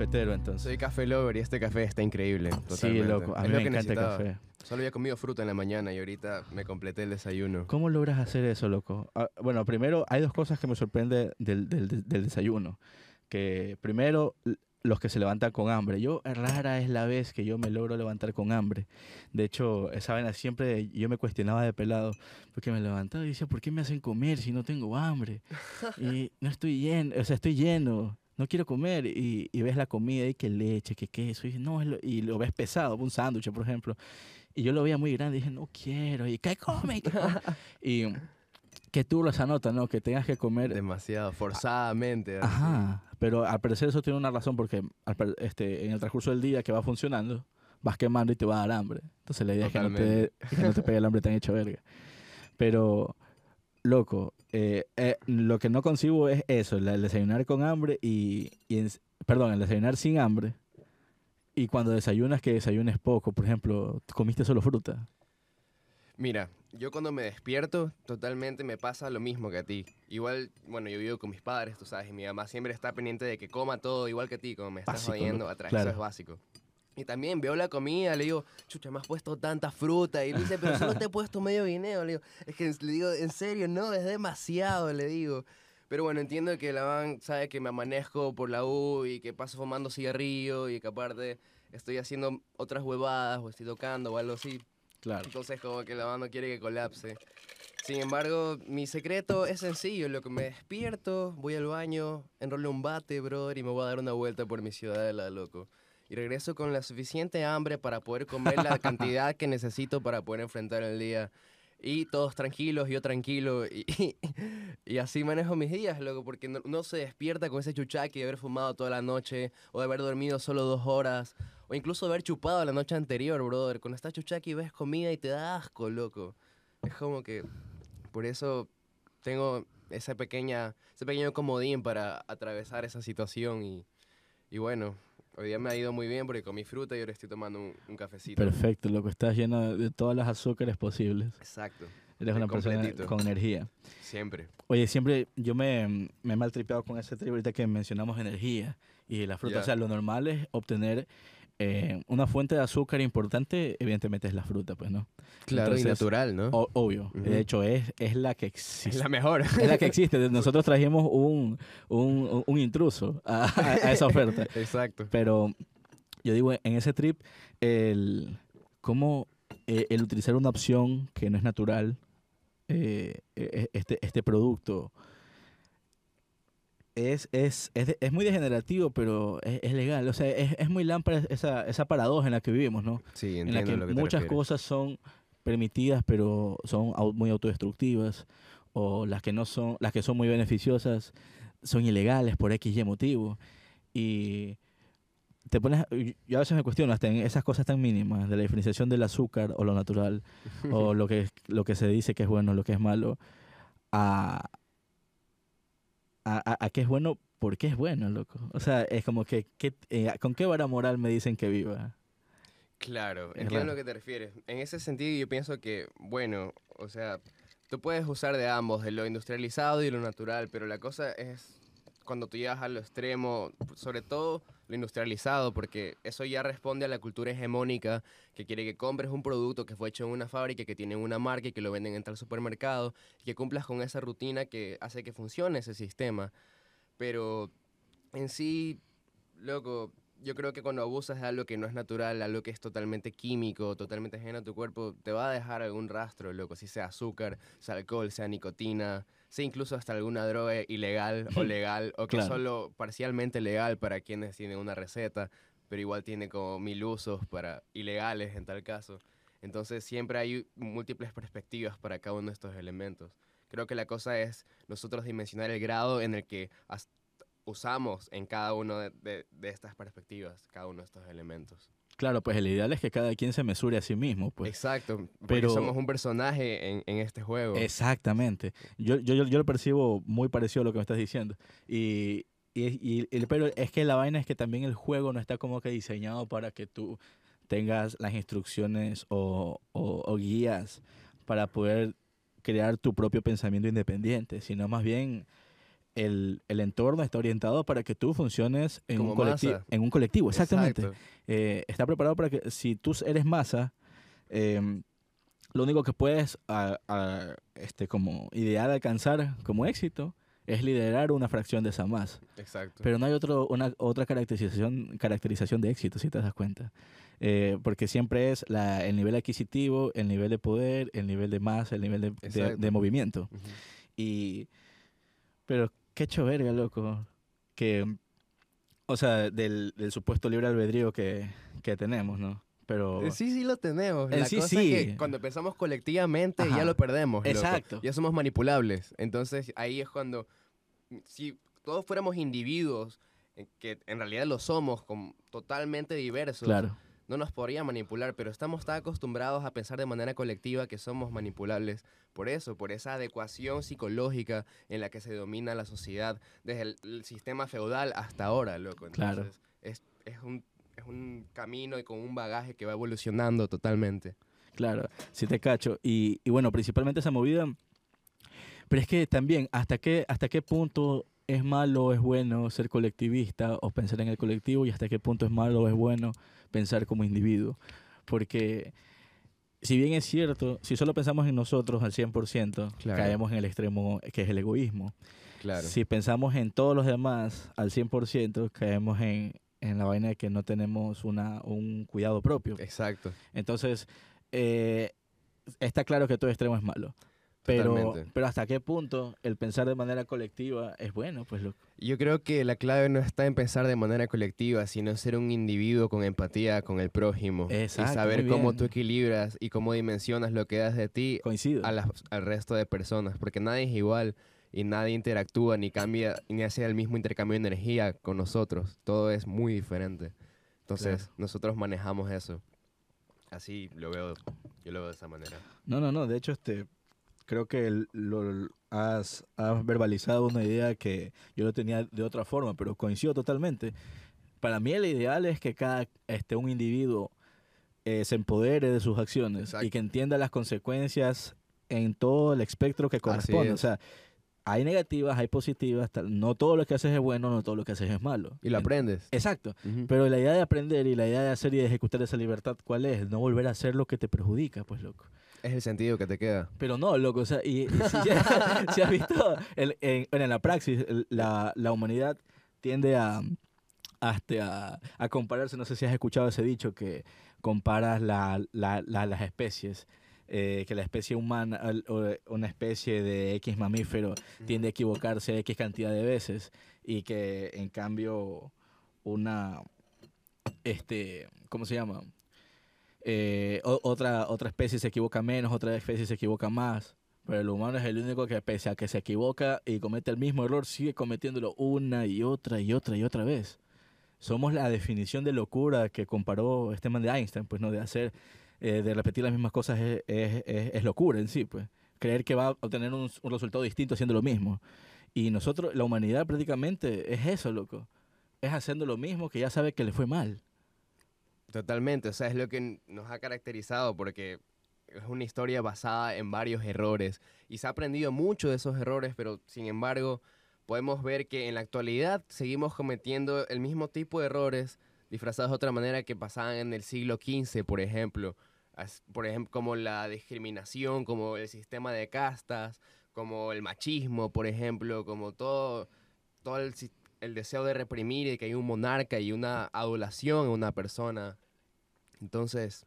cafetero entonces. Soy café lover y este café está increíble. Sí, totalmente. loco, a Es mí lo me que encanta el café. Solo había comido fruta en la mañana y ahorita me completé el desayuno. ¿Cómo logras hacer eso, loco? Ah, bueno, primero hay dos cosas que me sorprenden del, del- del- desayuno. Que primero, los que se levantan con hambre. Yo, rara es la vez que yo me logro levantar con hambre. De hecho, esa vaina siempre yo me cuestionaba de pelado. Porque me levantaba y decía, ¿por qué me hacen comer si no tengo hambre? Y no estoy lleno, o sea, estoy lleno. No quiero comer. Y, y ves la comida y que leche, que queso. Y, no, y lo ves pesado, un sándwich, por ejemplo. Y yo lo veía muy grande y dije, no quiero. Y ¿qué come? ¿Qué come?". y que tú esa nota, ¿no? Que tengas que comer. Demasiado, forzadamente. así. Ajá. Pero al parecer eso tiene una razón porque al este, en el transcurso del día que va funcionando, vas quemando y te va a dar hambre. Entonces la idea es que no, te, Totalmente. que no te pegue el hambre tan hecho verga. Pero, loco, eh, eh, lo que no concibo es eso, el desayunar con hambre y, y en- perdón, el desayunar sin hambre. Y cuando desayunas, que desayunes poco. Por ejemplo, comiste solo fruta. Mira, yo cuando me despierto, totalmente me pasa lo mismo que a ti. Igual, bueno, yo vivo con mis padres, tú sabes, y mi mamá siempre está pendiente de que coma todo igual que a ti, como me estás jodiendo atrás, claro. eso es básico. Y también veo la comida, le digo, chucha, me has puesto tanta fruta. Y me dice, pero solo te he puesto medio guineo. Le digo, es que le digo, en serio, no, es demasiado, le digo. Pero bueno, entiendo que la van sabe que me amanezco por la U y que paso fumando cigarrillo y que aparte estoy haciendo otras huevadas o estoy tocando o algo así. Claro. Entonces como que la banda no quiere que colapse. Sin embargo, mi secreto es sencillo. Lo que me despierto, voy al baño, enrolo un bate, brother, y me voy a dar una vuelta por mi ciudadela, loco. Y regreso con la suficiente hambre para poder comer la cantidad que necesito para poder enfrentar el día. Y todos tranquilos, yo tranquilo. Y, y así manejo mis días, loco, porque no, no se despierta con ese chuchaqui de haber fumado toda la noche, o de haber dormido solo dos horas, o incluso haber chupado la noche anterior, brother. Cuando estás chuchaqui ves comida y te da asco, loco. Es como que por eso tengo esa pequeña, ese pequeño comodín para atravesar esa situación y, y bueno, hoy día me ha ido muy bien porque comí fruta y ahora estoy tomando un, un cafecito. Perfecto, loco. Estás lleno de, todas las azúcares posibles. Exacto, Eres una persona con energía. siempre. Oye, siempre yo me, me he maltripeado con ese trip ahorita que mencionamos energía y la fruta. O sea, lo normal es obtener eh, una fuente de azúcar importante, evidentemente es la fruta, pues, ¿no? Claro, y natural, ¿no? O- obvio. De hecho, es, es la que es existe. la mejor. Es la que existe. Nosotros trajimos un, un, un intruso a, esa oferta. Exacto. Pero yo digo, en ese trip, el cómo eh, el utilizar una opción que no es natural, eh, eh, este, este producto, es, es, es, es muy degenerativo, pero es, es legal. O sea, es, es muy lámpara esa, esa paradoja en la que vivimos, ¿no? Sí, en entiendo la que, lo que te muchas refieres. cosas son permitidas, pero son muy autodestructivas, o las que no son, las que son muy beneficiosas son ilegales por X y motivo. Y te pones, yo a veces me cuestiono hasta en esas cosas tan mínimas de la diferenciación del azúcar o lo natural, o lo que, lo que se dice que es bueno, lo que es malo, a, a, a- a qué es bueno, por qué es bueno, loco. O sea, es como que, ¿qué- eh, ¿con qué vara moral me dicen que viva? Claro, Es entiendo a lo que te refieres. En ese sentido yo pienso que, bueno, o sea, tú puedes usar de ambos, de lo industrializado y lo natural, pero la cosa es cuando tú llegas a lo extremo, sobre todo lo industrializado, porque eso ya responde a la cultura hegemónica que quiere que compres un producto que fue hecho en una fábrica, que tiene una marca y que lo venden en tal supermercado, y que cumplas con esa rutina que hace que funcione ese sistema. Pero en sí, loco, yo creo que cuando abusas de algo que no es natural, algo que es totalmente químico, totalmente ajeno a tu cuerpo, te va a dejar algún rastro, loco, si sea azúcar, sea alcohol, sea nicotina, sea incluso hasta alguna droga ilegal o legal, o que Claro. solo parcialmente legal para quienes tienen una receta, pero igual tiene como mil usos para ilegales en tal caso. Entonces siempre hay múltiples perspectivas para cada uno de estos elementos. Creo que la cosa es nosotros dimensionar el grado en el que usamos en cada uno de, de- de estas perspectivas, cada uno de estos elementos. Claro, pues el ideal es que cada quien se mesure a sí mismo, pues. Exacto, porque pero- somos un personaje en, en este juego. Exactamente. Yo, yo, yo, yo lo percibo muy parecido a lo que me estás diciendo. Y, y, y- y- pero es que la vaina es que también el juego no está como que diseñado para que tú tengas las instrucciones o, o- o guías para poder crear tu propio pensamiento independiente, sino más bien el, el entorno está orientado para que tú funciones en, Como un, colectivo, en un colectivo. Exactamente. Eh, está preparado para que si tú eres masa, em, lo único que puedes a- a- este, como ideal alcanzar como éxito es liderar una fracción de esa masa. Exacto. Pero no hay otro, una, otra caracterización, caracterización de éxito, si te das cuenta. Eh, porque siempre es la, el nivel adquisitivo, el nivel de poder, el nivel de masa, el nivel de, de- Exacto. de movimiento. Y, pero qué hecho verga, loco. Que, o sea, del, del supuesto libre albedrío que, que tenemos, ¿no? Pero, Eh, Sí, sí lo tenemos. En La sí, cosa sí. es que cuando pensamos colectivamente Ajá. ya lo perdemos. loco. Exacto. Ya somos manipulables. Entonces ahí es cuando, si todos fuéramos individuos, eh, que en realidad lo somos, com- totalmente diversos, claro, no nos podría manipular, pero estamos tan acostumbrados a pensar de manera colectiva que somos manipulables por eso, por esa adecuación psicológica en la que se domina la sociedad desde el, el sistema feudal hasta ahora, loco. Claro. Entonces, es, es, un, es un camino y con un bagaje que va evolucionando totalmente. claro, sí te cacho. Y, y bueno, principalmente esa movida. Pero es que también, ¿hasta qué, ¿hasta qué punto es malo o es bueno ser colectivista o pensar en el colectivo y hasta qué punto es malo o es bueno pensar como individuo? Porque si bien es cierto, si solo pensamos en nosotros al 100%, Claro. caemos en el extremo que es el egoísmo. Claro. Si pensamos en todos los demás al 100%, caemos en, en la vaina de que no tenemos una, un cuidado propio. Exacto. Entonces, eh, está claro que todo extremo es malo. Pero, Totalmente. pero hasta qué punto el pensar de manera colectiva es bueno, pues Yo creo que la clave no está en pensar de manera colectiva, sino ser un individuo con empatía con el prójimo. Exacto, y saber cómo tú equilibras y cómo dimensionas lo que das de ti coincido. a las- al resto de personas, porque nadie es igual y nadie interactúa ni cambia ni hace el mismo intercambio de energía con nosotros. Todo es muy diferente. Entonces, Claro. nosotros manejamos eso. Así lo veo, yo lo veo de esa manera. No, no, no. De hecho, este, creo que el- lo, has, has verbalizado una idea que yo lo tenía de otra forma, pero coincido totalmente. Para mí el ideal es que cada este, un individuo eh, se empodere de sus acciones y que entienda las consecuencias en todo el espectro que corresponde. O sea, hay negativas, hay positivas. tal- No todo lo que haces es bueno, no todo lo que haces es malo. Y lo En- aprendes. Exacto. Pero la idea de aprender y la idea de hacer y de ejecutar esa libertad, ¿cuál es? No volver a hacer lo que te perjudica, pues, loco. Es el sentido que te queda. Pero no, loco, o sea, y, y si, ya- si has visto, el- en, la praxis, el- la, la humanidad tiende a, hasta a, a compararse, no sé si has escuchado ese dicho, que comparas la, la- la- las especies, eh, que la especie humana, o una especie de X mamífero tiende a equivocarse X cantidad de veces y que en cambio una, este, ¿cómo se llama? Eh, otra, otra especie se equivoca menos, otra especie se equivoca más. Pero el humano es el único que pese a que se equivoca y comete el mismo error, sigue cometiéndolo una y otra y otra y otra vez. Somos la definición de locura que comparó este man de Einstein, pues no de hacer, eh, de repetir las mismas cosas es, es- es- es locura en sí, pues. Creer que va a obtener un, un resultado distinto haciendo lo mismo. Y nosotros, la humanidad prácticamente es eso, loco. Es haciendo lo mismo que ya sabe que le fue mal. Totalmente, o sea, es lo que nos ha caracterizado porque es una historia basada en varios errores y se ha aprendido mucho de esos errores, pero sin embargo podemos ver que en la actualidad seguimos cometiendo el mismo tipo de errores disfrazados de otra manera que pasaban en el siglo XV, por ejemplo. Por ejemplo, como la discriminación, como el sistema de castas, como el machismo, por ejemplo, como todo, todo el, sis- el deseo de reprimir y que hay un monarca y una adulación en una persona. Entonces,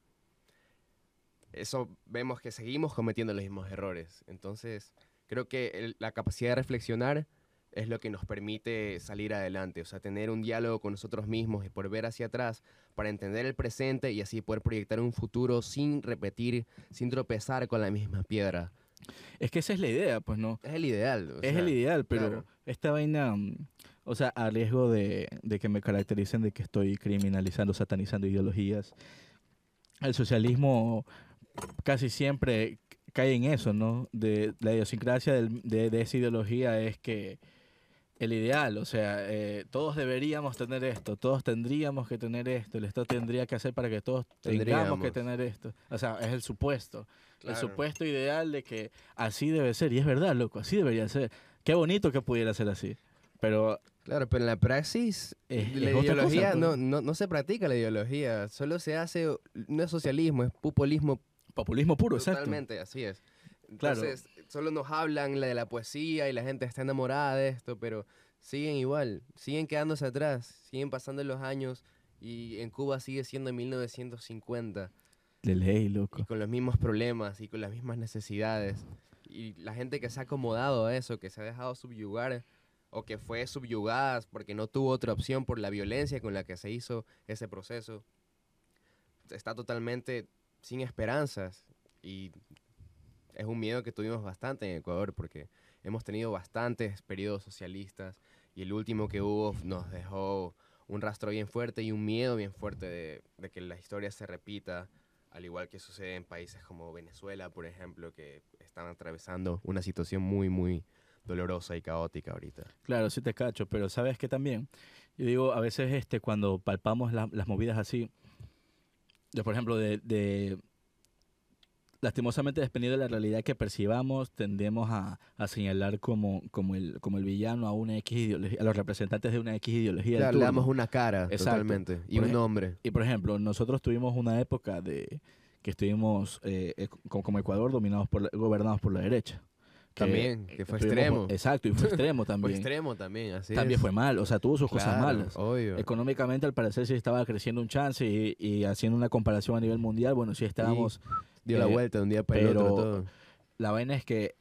eso vemos que seguimos cometiendo los mismos errores. Entonces, creo que la capacidad de reflexionar es lo que nos permite salir adelante, o sea, tener un diálogo con nosotros mismos y por ver hacia atrás para entender el presente y así poder proyectar un futuro sin repetir, sin tropezar con la misma piedra. Es que esa es la idea, pues no. Es el ideal. o es sea, el ideal, pero claro. esta vaina, mm, o sea, a riesgo de, de que me caractericen de que estoy criminalizando, satanizando ideologías, el socialismo casi siempre cae en eso, ¿no? De la idiosincrasia del- de, de esa ideología es que el ideal, o sea, eh, todos deberíamos tener esto, todos tendríamos que tener esto, el Estado tendría que hacer para que todos tengamos que Tendríamos. tener esto. O sea, es el supuesto. El Claro. supuesto ideal de que así debe ser. Y es verdad, loco, así debería ser. Qué bonito que pudiera ser así. Pero Claro, pero en la praxis, Es- la es ideología cosa, no, pues. no, no se practica la ideología, solo se hace, no es socialismo, es populismo populismo puro, exacto. totalmente, así es. Claro. Entonces, solo nos hablan la de la poesía y la gente está enamorada de esto, pero siguen igual, siguen quedándose atrás, siguen pasando los años y en Cuba sigue siendo 1950 De ley, y loco. con los mismos problemas y con las mismas necesidades. Y la gente que se ha acomodado a eso, que se ha dejado subyugar o que fue subyugada porque no tuvo otra opción por la violencia con la que se hizo ese proceso, está totalmente sin esperanzas. Y es un miedo que tuvimos bastante en Ecuador porque hemos tenido bastantes periodos socialistas y el último que hubo nos dejó un rastro bien fuerte y un miedo bien fuerte de, de que la historia se repita, al igual que sucede en países como Venezuela, por ejemplo, que están atravesando una situación muy, muy dolorosa y caótica ahorita. Claro, sí te cacho, pero sabes que también, yo digo, a veces este, cuando palpamos la- las movidas así, yo por ejemplo, de, de- lastimosamente dependiendo de la realidad que percibamos, tendemos a, a señalar como, como, el, como el villano a una X ideología, a los representantes de una X ideología. Claro, le damos una cara Exacto. totalmente y Por un nombre. Y por ejemplo, nosotros tuvimos una época de que estuvimos eh, eh, como, Ecuador dominados por la- gobernados por la derecha. Que, También, que fue extremo. Exacto, y fue extremo Fue también. extremo también, así también es. fue mal, o sea, tuvo sus cosas malas. Obvio. Económicamente, al parecer, sí estaba creciendo un chance y, y haciendo una comparación a nivel mundial, bueno, sí estábamos. Dio la eh, vuelta de un día para el otro pero- todo. La vaina es que,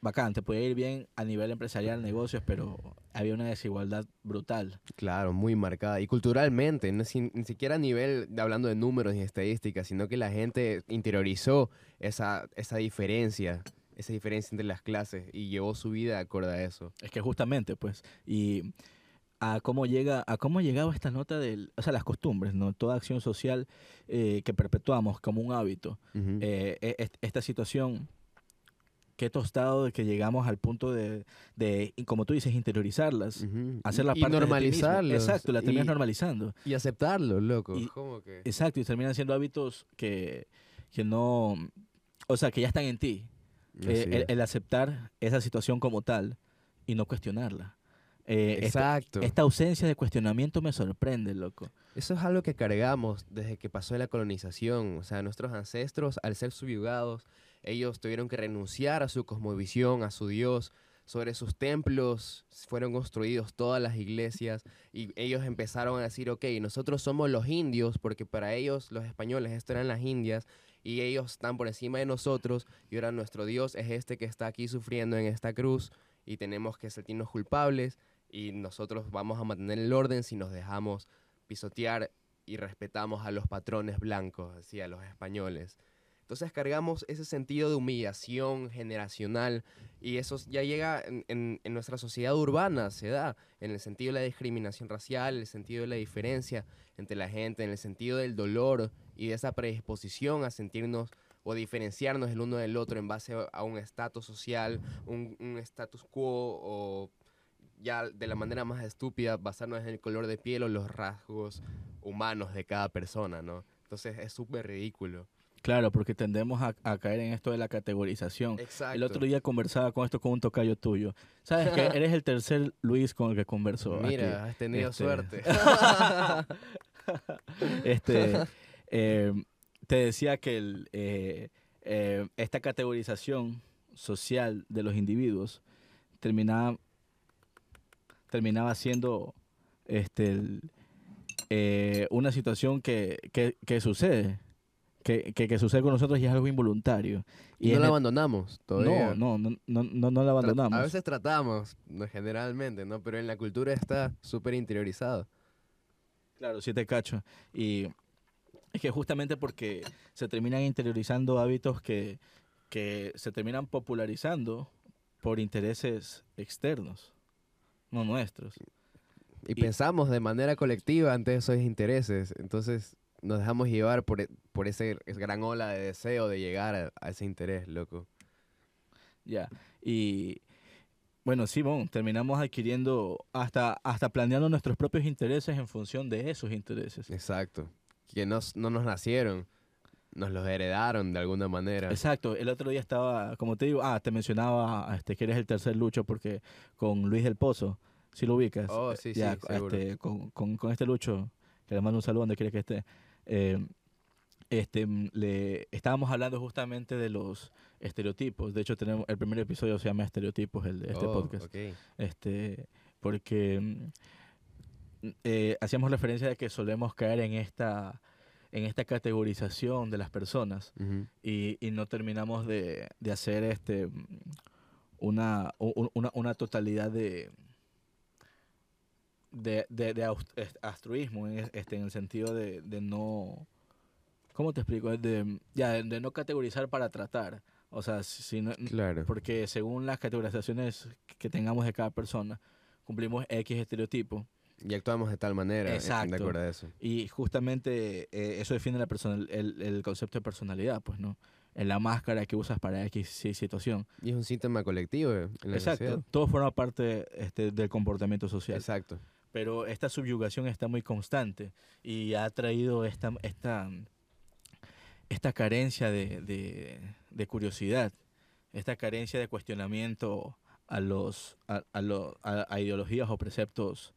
bacán, te podía ir bien a nivel empresarial, negocios, pero había una desigualdad brutal. Claro, muy marcada. Y culturalmente, no es ni, ni siquiera a nivel de hablando de números y estadísticas, sino que la gente interiorizó esa, esa diferencia, esa diferencia entre las clases y llevó su vida acorde a eso. Es que justamente, pues, y a cómo llega, a cómo llegaba esta nota del, o sea, las costumbres, ¿no? Toda acción social eh, que perpetuamos como un hábito. Ujú. eh, e- est- esta situación, qué tostado de que llegamos al punto de, de, y como tú dices, interiorizarlas, Ujú. hacerla y parte de ti mismo. normalizarlo. Exacto, la terminas y, normalizando. y aceptarlo, loco. Y- ¿Cómo que? Exacto, y terminan siendo hábitos que, que no, o sea, que ya están en ti. Eh, el, el aceptar esa situación como tal y no cuestionarla. Eh, esta, Exacto. esta ausencia de cuestionamiento me sorprende, loco. Eso es algo que cargamos desde que pasó la colonización. O sea, nuestros ancestros, al ser subyugados, ellos tuvieron que renunciar a su cosmovisión, a su Dios. Sobre sus templos fueron construidos todas las iglesias y ellos empezaron a decir, ok, nosotros somos los indios, porque para ellos, los españoles, esto eran las indias, y ellos están por encima de nosotros, y ahora nuestro Dios es este que está aquí sufriendo en esta cruz, y tenemos que sentirnos culpables, y nosotros vamos a mantener el orden si nos dejamos pisotear y respetamos a los patrones blancos, así a los españoles. Entonces cargamos ese sentido de humillación generacional y eso ya llega en, en- nuestra sociedad urbana, se da en el sentido de la discriminación racial, en el sentido de la diferencia entre la gente, en el sentido del dolor y de esa predisposición a sentirnos o diferenciarnos el uno del otro en base a un estatus social, un un status quo o ya de la manera más estúpida basarnos en el color de piel o los rasgos humanos de cada persona, ¿no? Entonces es súper ridículo. Claro, porque tendemos a, a caer en esto de la categorización. Exacto. El otro día conversaba con esto con un tocayo tuyo. ¿Sabes que Eres el tercer Luis con el que converso. aquí. Mira, has tenido Este- suerte. este, eh, te decía que el, eh, eh, esta categorización social de los individuos terminaba, terminaba siendo este, el- eh, una situación que, que, que sucede. Que, que, que sucede con nosotros y es algo involuntario. y no la abandonamos todavía. no, no, no, no, no, no la Tra- abandonamos. A veces tratamos, generalmente, ¿no? Pero en la cultura está súper interiorizado. Claro, sí te cacho. Y es que justamente porque se terminan interiorizando hábitos que, que se terminan popularizando por intereses externos, no nuestros. Y, Y- pensamos de manera colectiva ante esos intereses. Entonces nos dejamos llevar por, e- por ese esa gran ola de deseo de llegar a, a ese interés, loco. Ya. Y bueno, bon, terminamos adquiriendo, hasta, hasta planeando nuestros propios intereses en función de esos intereses. Exacto. Que nos- no nos nacieron. Nos los heredaron de alguna manera. Exacto, el otro día estaba, como te digo, ah, te mencionaba este, que eres el tercer lucho porque con Luis del Pozo, si lo ubicas, Oh, eh, sí, sí, ya, este, con, con- con este lucho, que le mando un saludo donde quiera que esté, eh, este, le, estábamos hablando justamente de los estereotipos, de hecho tenemos, el primer episodio se llama Estereotipos, el de este Oh, podcast, este, porque mm, eh, hacíamos referencia de que solemos caer en esta, en esta categorización de las personas Ujú. y, y no terminamos de, de hacer este una, una, una totalidad de de, de, de altruismo en, es- este, en el sentido de, de no ¿cómo te explico? De, ya, de, no categorizar para tratar o sea, si, si no- Claro. porque según las categorizaciones que tengamos de cada persona cumplimos X estereotipo Y actuamos de tal manera. eh, De Exacto. acuerdo a eso. y justamente eh, eso define la persona, el, el concepto de personalidad, pues, ¿no? En la máscara que usas para X si- situación. Y es un síntoma colectivo eh, en la Exacto. sociedad. Todo forma parte este, del comportamiento social. Exacto. Pero esta subyugación está muy constante y ha traído esta, esta, esta carencia de, de- de curiosidad, esta carencia de cuestionamiento a, los, a, a lo- a- a ideologías o preceptos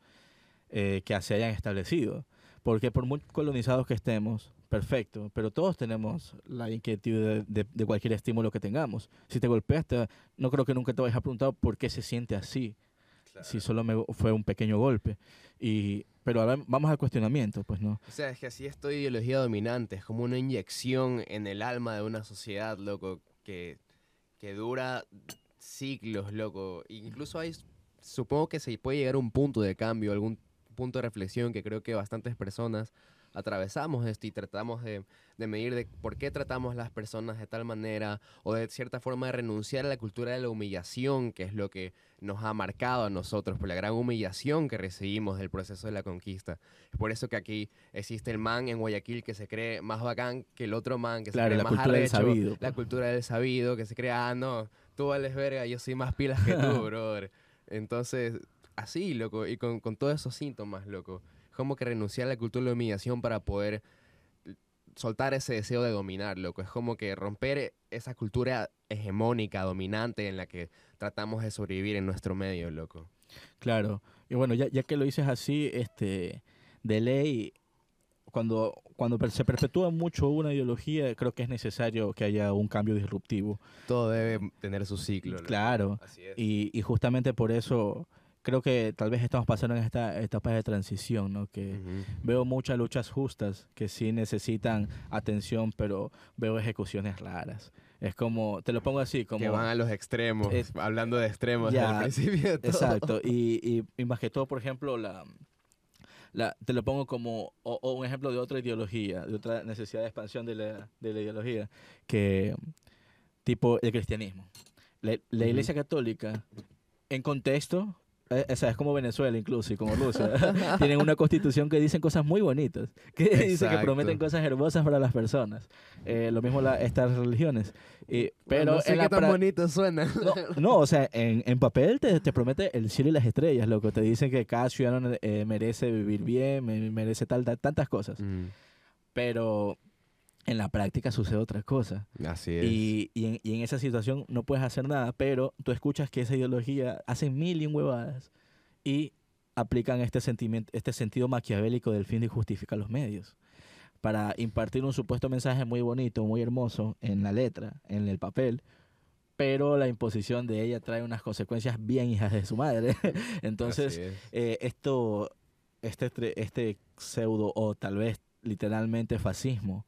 eh, que se hayan establecido. Porque por muy colonizados que estemos, perfecto, pero todos tenemos la inquietud de, de- de cualquier estímulo que tengamos. Si te golpeaste, no creo que nunca te hayas preguntado por qué se siente así si solo me fue un pequeño golpe. Y, pero ahora vamos al cuestionamiento, pues no. O sea, es que así esta ideología dominante, es como una inyección en el alma de una sociedad, loco, que, que dura siglos, loco. Incluso hay, supongo que se puede llegar a un punto de cambio, algún punto de reflexión que creo que bastantes personas atravesamos esto y tratamos de, de medir de por qué tratamos las personas de tal manera o de cierta forma de renunciar a la cultura de la humillación, que es lo que nos ha marcado a nosotros por la gran humillación que recibimos del proceso de la conquista. Es por eso que aquí existe el man en Guayaquil que se cree más bacán que el otro man, que Claro, se cree la más cultura del arrecho, sabido, La pues. cultura del sabido, que se cree, ah, no, tú vales verga, yo soy más pilas que tú, brother. Entonces, así, loco, y con, con todos esos síntomas, loco. Como que renunciar a la cultura de la humillación para poder soltar ese deseo de dominar, loco. Es como que romper esa cultura hegemónica, dominante, en la que tratamos de sobrevivir en nuestro medio, loco. Claro. Y bueno, ya, ya que lo dices así, este, de ley, cuando, cuando se perpetúa mucho una ideología, creo que es necesario que haya un cambio disruptivo. Todo debe tener su ciclo. loco. Claro. Así es. Y, y justamente por eso creo que tal vez estamos pasando en esta etapa de transición, ¿no? Que Ujú. veo muchas luchas justas que sí necesitan atención, pero veo ejecuciones raras. Es como, te lo pongo así, como... que van a los extremos, Es- hablando de extremos Ya, al principio de todo. Exacto. Y, y, y más que todo, por ejemplo, la, la, te lo pongo como o, o un ejemplo de otra ideología, de otra necesidad de expansión de la, de la ideología, que tipo el cristianismo. La, la. Iglesia Católica, en contexto, eh, o sea, es como Venezuela incluso y como Rusia, tienen una constitución que dicen cosas muy bonitas, que dice que prometen cosas hermosas para las personas. Eh, lo mismo la, estas religiones. Y, pero no sé en qué tan bonito suena. no, no, o sea, en, en papel te, te promete el cielo y las estrellas, loco. Te dicen que cada ciudadano eh, merece vivir bien, me- merece tal, tal- tantas cosas. Mm, Pero en la práctica sucede otra cosa. Así es. Y, y, en, y en esa situación no puedes hacer nada, pero tú escuchas que esa ideología hace mil y un huevadas y aplican este, sentimiento, este sentido maquiavélico del fin de justificar los medios para impartir un supuesto mensaje muy bonito, muy hermoso en la letra, en el papel, pero la imposición de ella trae unas consecuencias bien hijas de su madre. Entonces, es. eh, esto, este, este pseudo o tal vez literalmente fascismo,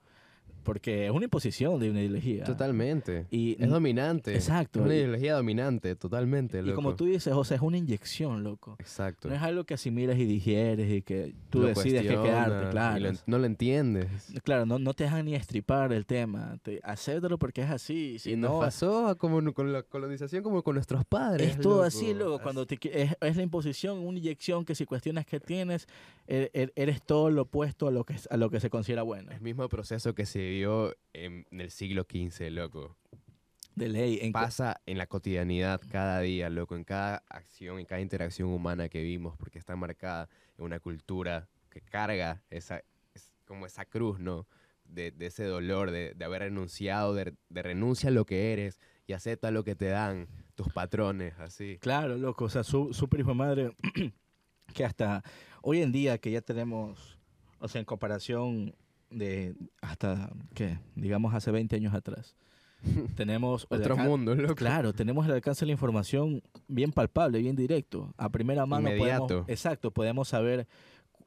porque es una imposición de una ideología. Totalmente. Y, Es dominante. Exacto. Es una ideología dominante, totalmente, y como tú dices, sea, es una inyección, loco. Exacto. No es algo que asimiles y digieres y que tú Lo decides que quedarte, claro. lo no lo entiendes. Claro, no, no te dejan ni estripar el tema. Te, acéptalo porque es así. Si y no, nos pasó como con la colonización como con nuestros padres. Es todo loco. así, loco. Cuando te, es, es la imposición, una inyección que si cuestionas que tienes, er- er- eres todo lo opuesto a lo que, a lo que se considera bueno. El mismo proceso que se vio en, en el siglo XV, loco. De ley. En, Pasa en la cotidianidad cada día, loco, en cada acción, en cada interacción humana que vimos, porque está marcada en una cultura que carga esa, es como esa cruz, ¿no? de, de ese dolor, de, de haber renunciado, de, de renuncia a lo que eres y acepta lo que te dan tus patrones, así. Claro, loco, o sea, su, súper hijo de madre que hasta hoy en día que ya tenemos, o sea, en comparación de hasta, ¿qué? Digamos hace 20 años atrás. tenemos... Otro mundo, loco. Claro, tenemos el alcance de la información bien palpable, bien directo. A primera mano Inmediato. podemos, exacto, podemos saber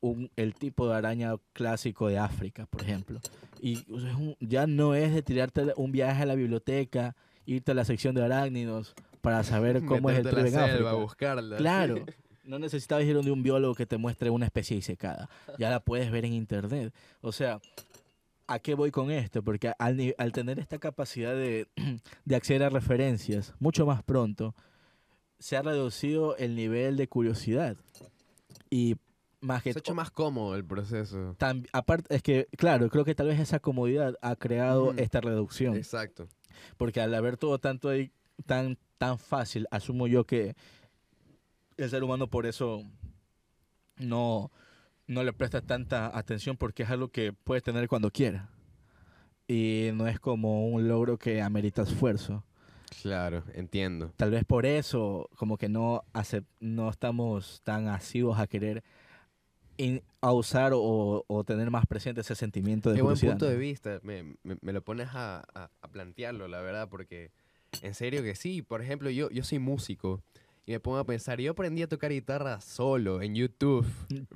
un- el tipo de araña clásico de África, por ejemplo. Y o sea, un- ya no es de tirarte un viaje a la biblioteca, irte a la sección de arácnidos para saber cómo es el en selva, África. buscarla. Claro. No necesitabas ir donde un biólogo que te muestre una especie disecada. Ya la puedes ver en internet. O sea, ¿a qué voy con esto? Porque al, tener esta capacidad de, de acceder a referencias mucho más pronto, se ha reducido el nivel de curiosidad. Y más que Se ha hecho más cómodo el proceso. aparte, es que, claro, creo que tal vez esa comodidad ha creado esta reducción. Exacto. Porque al haber todo tanto ahí, tan, tan fácil, asumo yo que el ser humano por eso no, no le presta tanta atención porque es algo que puede tener cuando quiera. Y no es como un logro que amerita esfuerzo. Claro, entiendo. Tal vez por eso como que no, no estamos tan asiduos a querer a usar o, o tener más presente ese sentimiento de Qué buen punto de vista. Me, me- me lo pones a, a- a plantearlo, la verdad, porque en serio que sí. Por ejemplo, yo, yo soy músico y me pongo a pensar, yo aprendí a tocar guitarra solo en YouTube.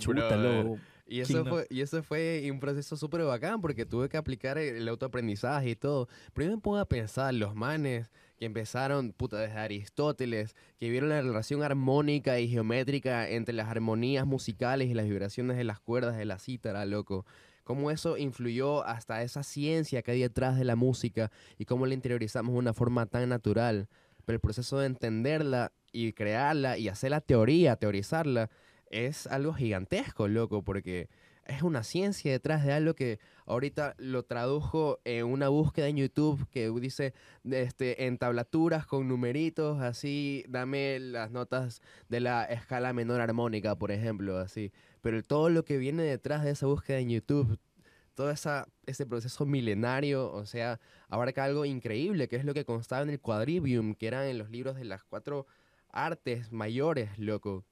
Loco. Y ¿Quién eso, no? fue, y eso fue un proceso súper bacán porque tuve que aplicar el, el autoaprendizaje y todo. Pero yo me pongo a pensar, los manes que empezaron, puta, desde Aristóteles, que vieron la relación armónica y geométrica entre las armonías musicales y las vibraciones de las cuerdas de la cítara, loco. Cómo eso influyó hasta esa ciencia que hay detrás de la música y cómo la interiorizamos de una forma tan natural. Pero el proceso de entenderla y crearla y hacer la teoría, teorizarla, es algo gigantesco, loco, porque es una ciencia detrás de algo que ahorita lo tradujo en una búsqueda en YouTube que dice este, en tablaturas con numeritos, así, dame las notas de la escala menor armónica, por ejemplo, así. Pero todo lo que viene detrás de esa búsqueda en YouTube, todo esa, ese proceso milenario, o sea, abarca algo increíble, que es lo que constaba en el quadrivium, que eran en los libros de las cuatro artes mayores, loco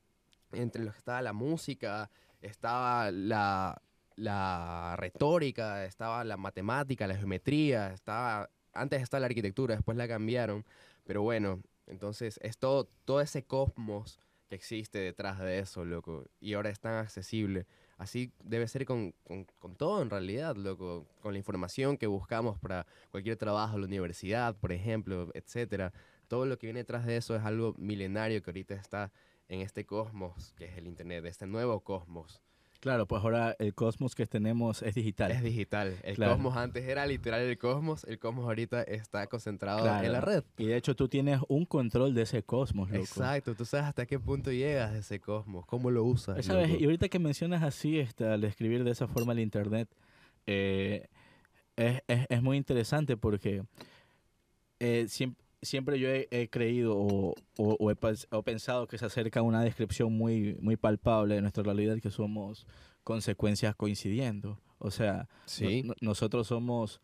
entre los que estaba la música, estaba la, la retórica, estaba la matemática, la geometría, estaba antes estaba la arquitectura, después la cambiaron, pero bueno, entonces es todo, todo ese cosmos que existe detrás de eso, loco, y ahora es tan accesible. Así debe ser con, con, con todo en realidad, loco, con la información que buscamos para cualquier trabajo, la universidad, por ejemplo, etcétera. Todo lo que viene detrás de eso es algo milenario que ahorita está en este cosmos que es el Internet, este nuevo cosmos. Claro, pues ahora el cosmos que tenemos es digital. Es digital. El Claro. cosmos antes era literal el cosmos, el cosmos ahorita está concentrado Claro. en la red. Y de hecho tú tienes un control de ese cosmos, loco. Exacto, tú sabes hasta qué punto llegas de ese cosmos, cómo lo usas. ¿Sabes? loco. Y ahorita que mencionas así, este, al escribir de esa forma el Internet, eh, es, es- es muy interesante porque eh, siem- siempre yo he, he creído o, o- o he, o pensado que se acerca una descripción muy, muy palpable de nuestra realidad, que somos consecuencias coincidiendo. O sea, Sí, no- nosotros somos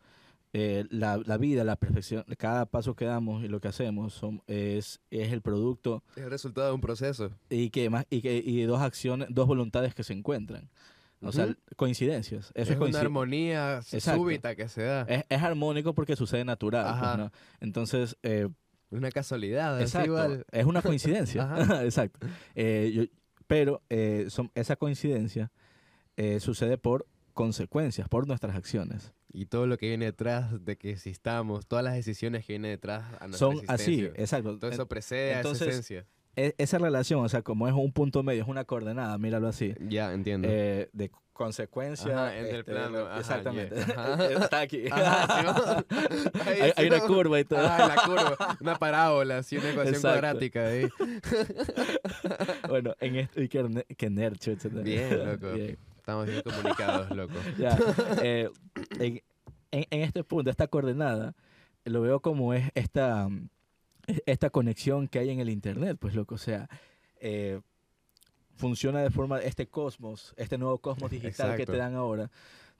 eh, la, la vida, la perfección, cada paso que damos y lo que hacemos son, es, es el producto es el resultado de un proceso. y que más y que y dos acciones dos voluntades que se encuentran o sea Ujú. coincidencias eso Es, es, una armonía Exacto. súbita que se da. es, es armónico porque sucede natural pues, entonces eh, Una casualidad, así igual. es una coincidencia Ajá. exacto Eh, yo- pero eh, son, esa coincidencia eh, sucede por consecuencias por nuestras acciones Y todo lo que viene detrás de que existamos, todas las decisiones que vienen detrás a nuestra son así existencia. exacto Todo eso precede entonces, a esa esencia. E- esa relación o sea como es un punto medio es una coordenada míralo así Ya, entiendo. eh, de consecuencia Ajá, en el este, plano, ajá, exactamente ajá. está aquí Ajá, Simón. Ahí, hay, hay una curva y todo Ah, la curva, una parábola, así una ecuación Exacto. cuadrática ahí. bueno, en esto, y que, que. Bien, loco. Bien, Estamos bien comunicados, loco. ya. Eh, en, en- en este punto, esta coordenada, lo veo como es esta, e- esta conexión que hay en el Internet, pues loco, o sea, eh, funciona de forma, este cosmos, este nuevo cosmos digital que te dan ahora,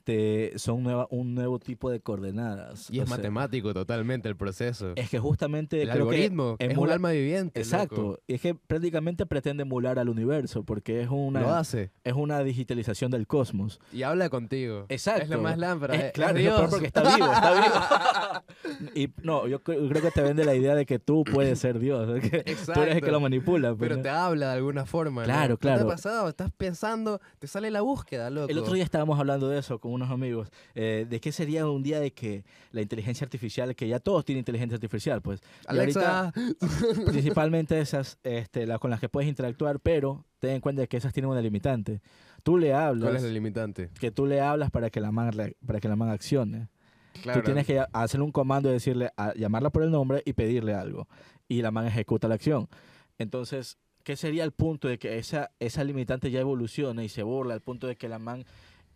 este, son nueva- un nuevo tipo de coordenadas. Y es sea, matemático totalmente el proceso. Es que justamente el creo que algoritmo es un alma viviente. Exacto, loco. es que prácticamente pretende emular al universo porque es Lo una, hace. es una digitalización del cosmos. Y habla contigo. Exacto. Es lo más lámpara. Es- es- claro, es lo Dios. porque está vivo, está vivo. y no, yo cre- creo que te vende la idea de que tú puedes ser Dios, que tú eres el que Exacto. lo manipula. pues, Pero ¿no? te habla de alguna forma. Claro, ¿No claro. te ha pasado? Estás pensando, te sale la búsqueda, loco. El otro día estábamos hablando de eso con unos amigos, eh, de qué sería un día de que la inteligencia artificial, que ya todos tienen inteligencia artificial, pues, Alexa, principalmente esas este, las con las que puedes interactuar, pero ten en cuenta que esas tienen una limitante. Tú le ¿cuál hablas, es el limitante? que tú le hablas para que la man, para que la man accione. Claro. Tú tienes que hacer un comando y decirle, a- llamarla por el nombre y pedirle algo. Y la man ejecuta la acción. Entonces, ¿qué sería el punto de que esa, esa limitante ya evolucione y se burla al punto de que la man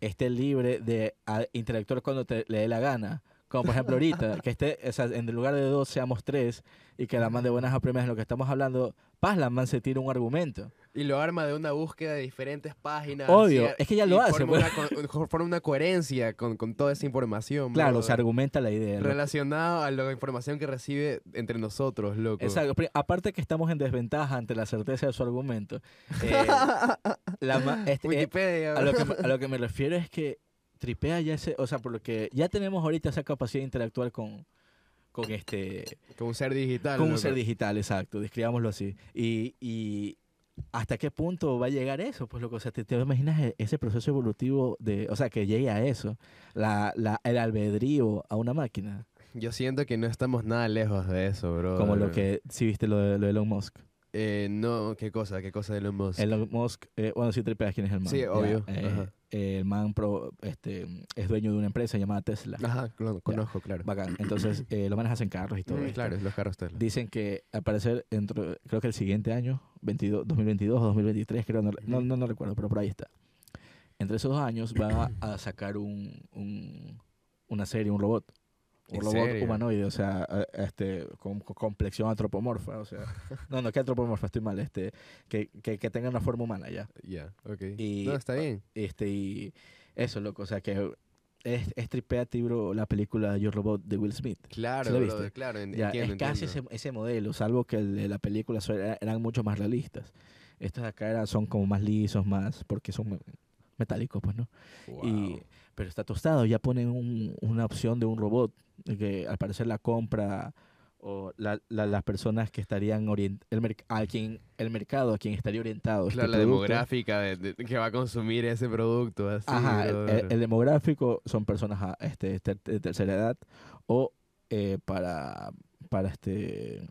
esté libre de a- interactuar cuando te, le dé la gana? Como por ejemplo ahorita, que esté, o sea, en lugar de dos seamos tres y que la man de buenas a primeras lo que estamos hablando, paz, la man se tira un argumento. Y lo arma de una búsqueda de diferentes páginas. Obvio, es que ya lo hace, Forma pues. una, co- forma una coherencia con, con toda esa información. Claro, brother. se argumenta la idea. ¿no? Relacionado a la información que recibe entre nosotros, loco. Exacto. Aparte que estamos en desventaja ante la certeza de su argumento. eh, la este, eh, Wikipedia. a, lo que, a lo que me refiero es que tripea ya ese, o sea, por lo que ya tenemos ahorita esa capacidad de interactuar con, con este, Con un ser digital. con un ser digital, exacto, describámoslo así. Y, y hasta qué punto va a llegar eso, pues loco, o sea, te, te imaginas e- ese proceso evolutivo de, o sea, que llegue a eso, la, la, el albedrío a una máquina, Yo siento que no estamos nada lejos de eso, bro. como lo que, si viste lo de, lo de Elon Musk. Eh, no, ¿qué cosa? ¿Qué cosa de Elon Musk? Elon Musk, eh, bueno, sí tripeas quién es el man. Sí, ya, obvio, eh. Eh, el man pro- este, es dueño de una empresa llamada Tesla. Ajá, lo conozco, claro. Bacán. Entonces, eh, los manes hacen carros y todo Mm, claro, los carros Tesla. Dicen que al parecer, dentro, creo que el siguiente año, 22, 2022 o 2023, creo, no, no, no, no recuerdo, pero por ahí está. Entre esos dos años va a sacar un, un- una serie, un robot. Un ¿En robot serio? humanoide, o sea, este, con, con complexión antropomorfa, o sea, no, no, que antropomorfa, estoy mal, este, que, que, que tenga una forma humana ya. Ya, ok. Y- no, está bien. Este, y eso, loco, o sea, que es, es tripea, bro, la película Yo Robot de Will Smith. Claro, la brother, viste? claro, en- Ya, entiendo, es casi ese, ese modelo, salvo que el de la película era- eran mucho más realistas. Estos de acá eran- son como más lisos, más, porque son me- metálicos, pues, ¿no? Y, pero está tostado, ya ponen un- una opción de un robot, que al parecer la compra o la- la- las personas que estarían el, a quien, el mercado a quien estaría orientado. este Claro, la producto. demográfica de, de- que va a consumir ese producto. Así, Ajá, el, brother. el- el demográfico son personas a- este, ter- de tercera edad o eh, para, para este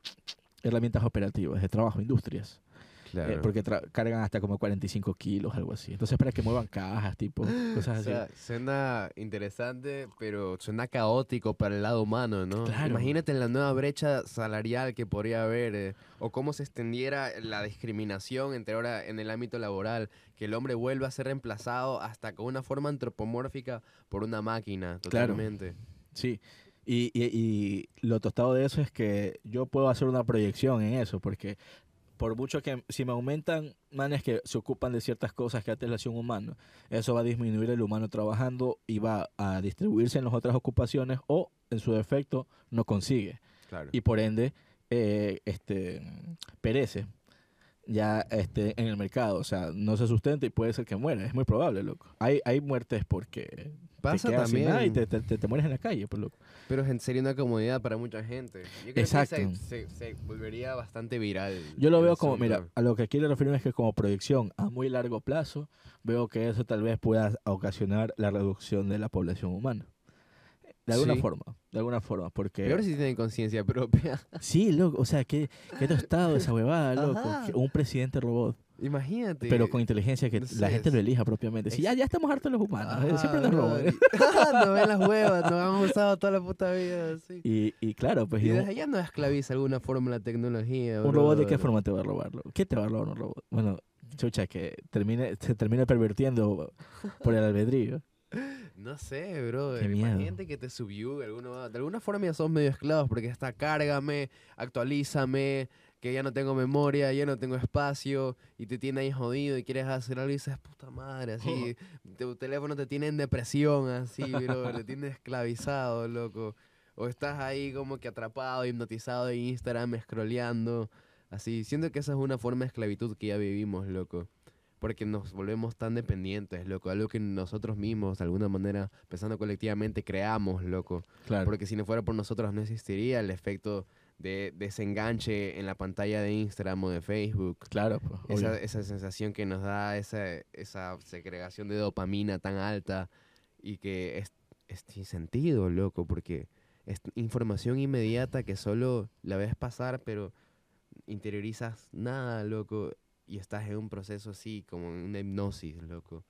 herramientas operativas de trabajo, industrias. Eh, porque cargan hasta como 45 kilos, algo así. Entonces, para que muevan cajas, tipo, cosas O así. sea, suena interesante, pero suena caótico para el lado humano, ¿no? Claro. Imagínate la nueva brecha salarial que podría haber, eh, o cómo se extendiera la discriminación entre ahora en el ámbito laboral, que el hombre vuelva a ser reemplazado hasta con una forma antropomórfica por una máquina, Claro. totalmente. Sí. Y, y, y lo tostado de eso es que yo puedo hacer una proyección en eso, porque por mucho que si me aumentan manes que se ocupan de ciertas cosas que antes lo hacía un humano, eso va a disminuir el humano trabajando y va a distribuirse en las otras ocupaciones o en su defecto no consigue Claro. y por ende eh, este perece ya este en el mercado, o sea, no se sustenta y puede ser que muera, es muy probable, loco. Hay hay muertes porque Pasa te nada y también. te, te, te- te mueres en la calle, pues loco. Pero en- sería una comodidad para mucha gente. Yo creo Exacto. que se, se- se volvería bastante viral. Yo lo veo como, mira, a lo que quiero referirme es que como proyección a muy largo plazo, veo que eso tal vez pueda ocasionar la reducción de la población humana. De alguna Sí. forma, de alguna forma, porque... Peor si tienen conciencia propia. Sí, loco, o sea, qué, qué tostado esa huevada, loco. Ajá. Un presidente robot, Imagínate. pero con inteligencia que no la sé, gente lo elija propiamente. Sí, ya, ya estamos hartos de los humanos, eh, Ajá, siempre nos roban. brother. no ven las huevas, nos han usado toda la puta vida. Sí. Y, y claro, pues Y desde allá no esclaviza alguna forma la tecnología. un robot de qué forma te va a robar, loco? ¿Qué te va a robar un robot? Bueno, chucha, que termine, se termine pervirtiendo por el albedrío. No sé, bro. Imagínate que te subió de alguna, de alguna forma ya sos medio esclavos porque está cárgame, actualízame, que ya no tengo memoria, ya no tengo espacio y te tiene ahí jodido y quieres hacer algo y dices, puta madre, así. tu teléfono te tiene en depresión, así, bro. te tiene esclavizado, loco. O estás ahí como que atrapado, hipnotizado en Instagram, scrolleando. Así, siento que esa es una forma de esclavitud que ya vivimos, loco. Porque nos volvemos tan dependientes, loco. Algo que nosotros mismos, de alguna manera, pensando colectivamente, creamos, loco. Claro. Porque si no fuera por nosotros no existiría el efecto de desenganche en la pantalla de Instagram o de Facebook. Claro, pues, Esa, esa sensación que nos da esa, esa segregación de dopamina tan alta y que es, es sin sentido, loco, porque es información inmediata que solo la ves pasar, pero interiorizas nada, loco, y estás en un proceso así, como en una hipnosis, loco.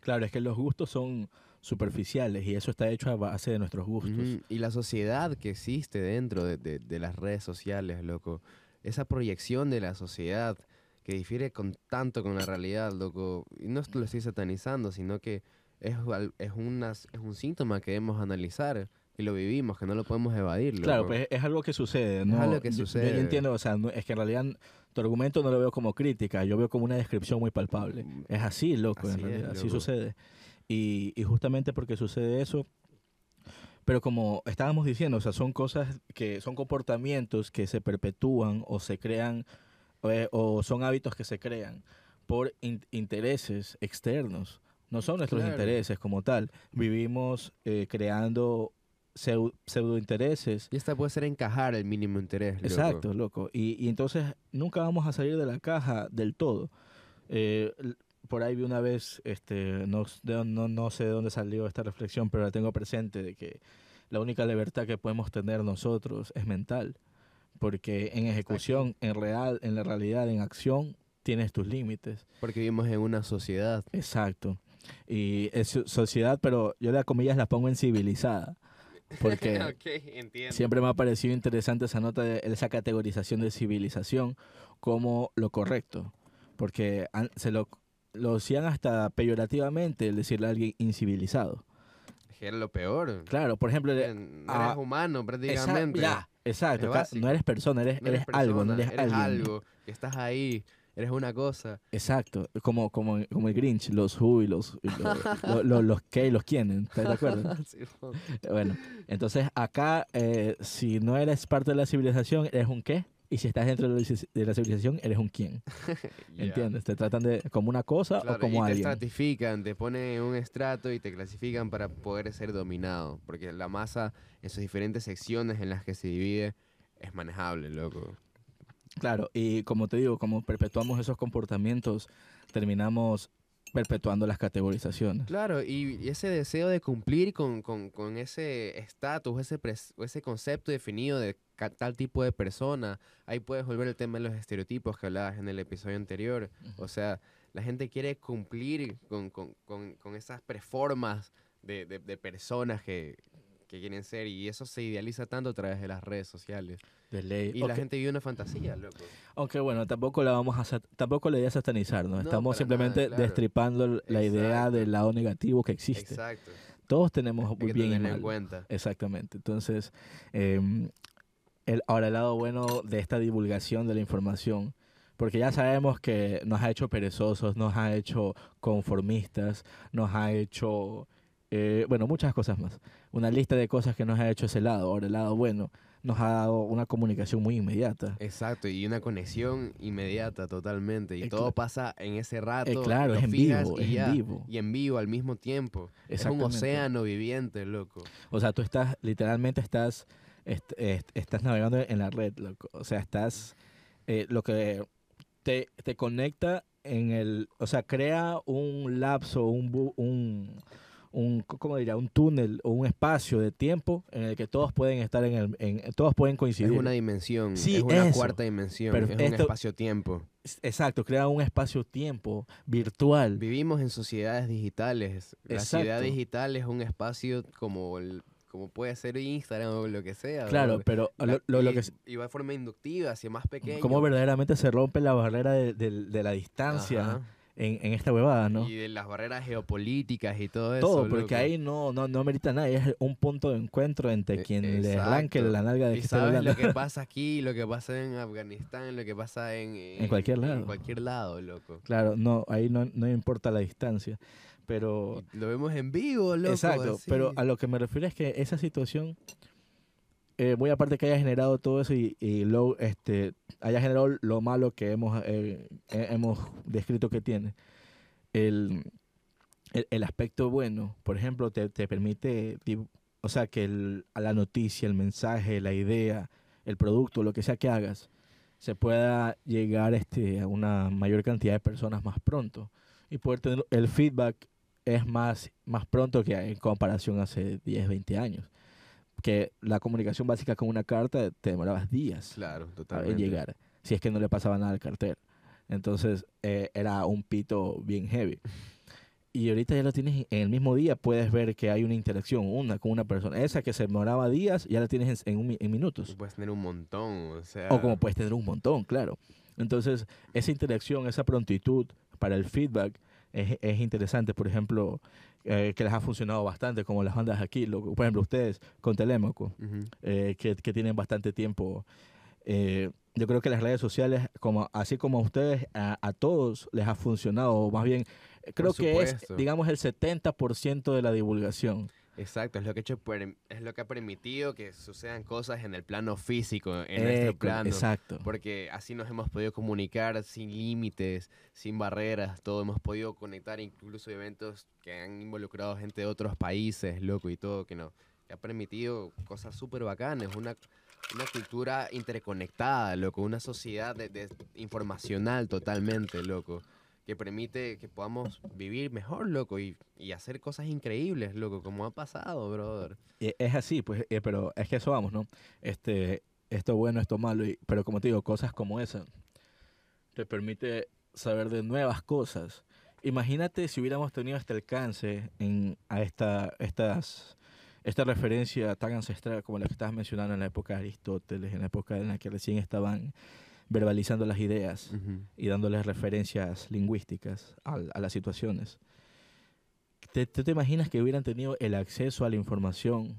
Claro, es que los gustos son superficiales y eso está hecho a base de nuestros gustos. Ujú, Y la sociedad que existe dentro de, de- de las redes sociales, loco. Esa proyección de la sociedad que difiere con tanto con la realidad, loco. Y no lo estoy satanizando, sino que es, es, unas- es un síntoma que debemos analizar y lo vivimos, que no lo podemos evadir, loco. Claro, pues es algo que sucede. ¿no? algo que Yo- Yo, sucede. entiendo, o sea, no- es que en realidad tu argumento no lo veo como crítica, yo veo como una descripción muy palpable. Mm, Es así, loco, Así en es, realidad, así loco. sucede. Y, y justamente porque sucede eso, pero como estábamos diciendo, o sea, son cosas que son comportamientos que se perpetúan o se crean, o, eh, o son hábitos que se crean por in- intereses externos. No son nuestros Claro. intereses como tal. Vivimos eh, creando pseu- pseudointereses Y esta puede ser encajar el mínimo interés, loco. Exacto, loco. Y, y entonces nunca vamos a salir de la caja del todo. Eh, por ahí vi una vez, este, no, no, no sé de dónde salió esta reflexión, pero la tengo presente de que la única libertad que podemos tener nosotros es mental. Porque en ejecución, en real, en la realidad, en acción, tienes tus límites. Porque vivimos en una sociedad. Exacto. Y es so- sociedad, pero yo las comillas las pongo en civilizada. Porque ok, entiendo. Siempre me ha parecido interesante esa nota, de, esa categorización de civilización como lo correcto, porque se lo, lo hacían hasta peyorativamente el decirle a alguien incivilizado. Que era lo peor. Claro, por ejemplo, No ah, eres humano prácticamente. ya, exacto, no eres persona, eres, No eres, algo, no persona, eres, alguien. algo, que estás ahí, eres una cosa. Exacto, como, como, como el Grinch, los who y los, y los, lo- lo- los qué y los quiénes, ¿estás de acuerdo? Simón. Bueno, entonces acá, eh, si no eres parte de la civilización, eres un qué, y si estás dentro de la civilización, eres un quién. Ya. ¿Entiendes? Te tratan de como una cosa Claro, o como y te alguien. estratifican, te ponen en un estrato y te clasifican para poder ser dominado. Porque la masa, en sus diferentes secciones en las que se divide, es manejable, loco. Claro, y como te digo, como perpetuamos esos comportamientos, terminamos perpetuando las categorizaciones. Claro, y ese deseo de cumplir con, con- con ese estatus, ese, ese concepto definido de tal tipo de persona, ahí puedes volver el tema de los estereotipos que hablabas en el episodio anterior. O sea, la gente quiere cumplir con, con- con- con esas performas de, de- de personas que, que quieren ser y eso se idealiza tanto a través de las redes sociales. De ley. Y la gente vive una fantasía, loco. Aunque bueno, tampoco la vamos a tampoco la idea es satanizar, ¿no? No, Estamos simplemente nada, claro. destripando la idea del lado negativo que existe. Exacto. Todos tenemos Hay que bien y en cuenta. Exactamente. Entonces, em, el, ahora el lado bueno de esta divulgación de la información, porque ya sabemos que nos ha hecho perezosos, nos ha hecho conformistas, nos ha hecho, eh, bueno, muchas cosas más. Una lista de cosas que nos ha hecho ese lado. Ahora el lado bueno nos ha dado una comunicación muy inmediata. Exacto, y una conexión inmediata totalmente. Y Eh, todo pasa en ese rato. Eh, claro, es en vivo, y es ya, en vivo. Y en vivo al mismo tiempo. Es un océano viviente, loco. O sea, tú estás, literalmente estás, est- est- estás navegando en la red, loco. O sea, estás, eh, lo que te, te conecta en el, o sea, crea un lapso, un, bu- un, un, ¿cómo diría? Un túnel o un espacio de tiempo en el que todos pueden estar en el, en, todos pueden coincidir. Es una dimensión. Sí, es una eso. cuarta dimensión. Pero es un espacio-tiempo. Exacto, crea un espacio-tiempo virtual. Vivimos en sociedades digitales. La ciudad Exacto. digital es un espacio como el como puede ser Instagram o lo que sea. Claro, pero lo, lo- que, y va de forma inductiva hacia más pequeño. cómo verdaderamente se rompe la barrera de, de- de la distancia Ajá. En, en esta huevada, ¿no? Y de las barreras geopolíticas y todo eso. Todo, porque loco. ahí no, no, no amerita nada, es un punto de encuentro entre E- quien le arranque exacto. la nalga de que Y esté sabes lo que pasa aquí, lo que pasa en Afganistán, lo que pasa en... En cualquier lado. En cualquier lado, loco. Claro, no, ahí no, no importa la distancia, pero... Lo vemos en vivo, loco. Exacto, así. pero a lo que me refiero es que esa situación, eh, muy aparte que haya generado todo eso y, y luego este, haya generado lo malo que hemos, eh, he- hemos descrito que tiene, el, el, el aspecto bueno, por ejemplo, te, te permite, o sea, que el- la noticia, el mensaje, la idea, el producto, lo que sea que hagas, se pueda llegar este, a una mayor cantidad de personas más pronto y poder tener el feedback es más, más pronto que en comparación hace 10, 20 años. Que la comunicación básica con una carta te demorabas días Claro, a llegar, si es que no le pasaba nada al cartero. Entonces eh, era un pito bien heavy. Y ahorita ya lo tienes en el mismo día, puedes ver que hay una interacción, una con una persona. Esa que se demoraba días, ya la tienes en, en un en minutos. Puedes tener un montón, o sea... O como puedes tener un montón, claro. Entonces, esa interacción, esa prontitud para el feedback es, es interesante. Por ejemplo, eh, que les ha funcionado bastante, como las bandas aquí. lo- por ejemplo, ustedes con Telémaco, Ujú. eh, que, que tienen bastante tiempo. eh, yo creo que las redes sociales, como, así como a ustedes, a, a todos les ha funcionado. Más bien, creo que es, digamos, el 70% de la divulgación. Exacto, es lo que, ha hecho, es lo que ha permitido que sucedan cosas en el plano físico, en nuestro plano. Exacto. Porque así nos hemos podido comunicar sin límites, sin barreras, todo. Hemos podido conectar incluso eventos que han involucrado gente de otros países, loco, y todo, que, no, que ha permitido cosas súper bacanas. Una, una cultura interconectada, loco. Una sociedad de, de- informacional totalmente, loco. Que permite que podamos vivir mejor, loco, y, y hacer cosas increíbles, loco, como ha pasado, brother. Y Es así, pues, eh, pero es que eso vamos, ¿no? Este, esto bueno, esto malo, y- pero como te digo, cosas como esa te permite saber de nuevas cosas. Imagínate si hubiéramos tenido este alcance en, a esta, estas, esta referencia tan ancestral como la que estabas mencionando en la época de Aristóteles, en la época en la que recién estaban verbalizando las ideas y dándoles referencias lingüísticas al- a, las situaciones. ¿Te, tú te imaginas que hubieran tenido el acceso a la información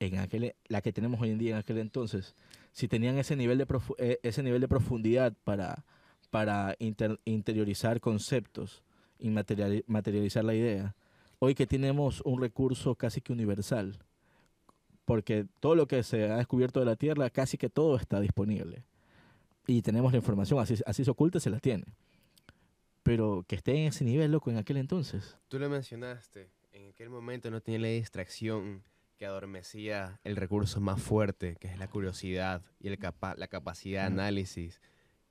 en aquel, la que tenemos hoy en día en aquel entonces? Si tenían ese nivel de, profu- eh, ese nivel de profundidad para, para inter- interiorizar conceptos y materiali- materializar la idea. Hoy que tenemos un recurso casi que universal, porque todo lo que se ha descubierto de la Tierra, casi que todo está disponible y tenemos la información, así, así se oculta, se la tiene. Pero que esté en ese nivel, loco, en aquel entonces. Tú lo mencionaste, en aquel momento no tenía la distracción que adormecía el recurso más fuerte, que es la curiosidad y el capa- la capacidad de análisis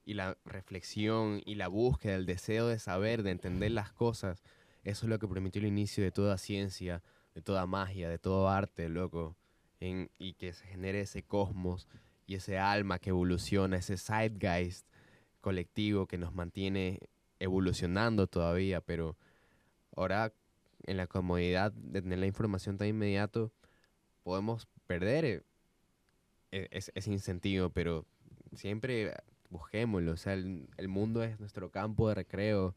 y la reflexión y la búsqueda, el deseo de saber, de entender las cosas. Eso es lo que permitió el inicio de toda ciencia, de toda magia, de todo arte, loco. En- y que se genere ese cosmos ese alma que evoluciona, ese zeitgeist colectivo que nos mantiene evolucionando todavía, pero ahora en la comodidad de tener la información tan inmediato, podemos perder eh, e- es- ese incentivo, pero siempre busquémoslo. O sea, el, el mundo es nuestro campo de recreo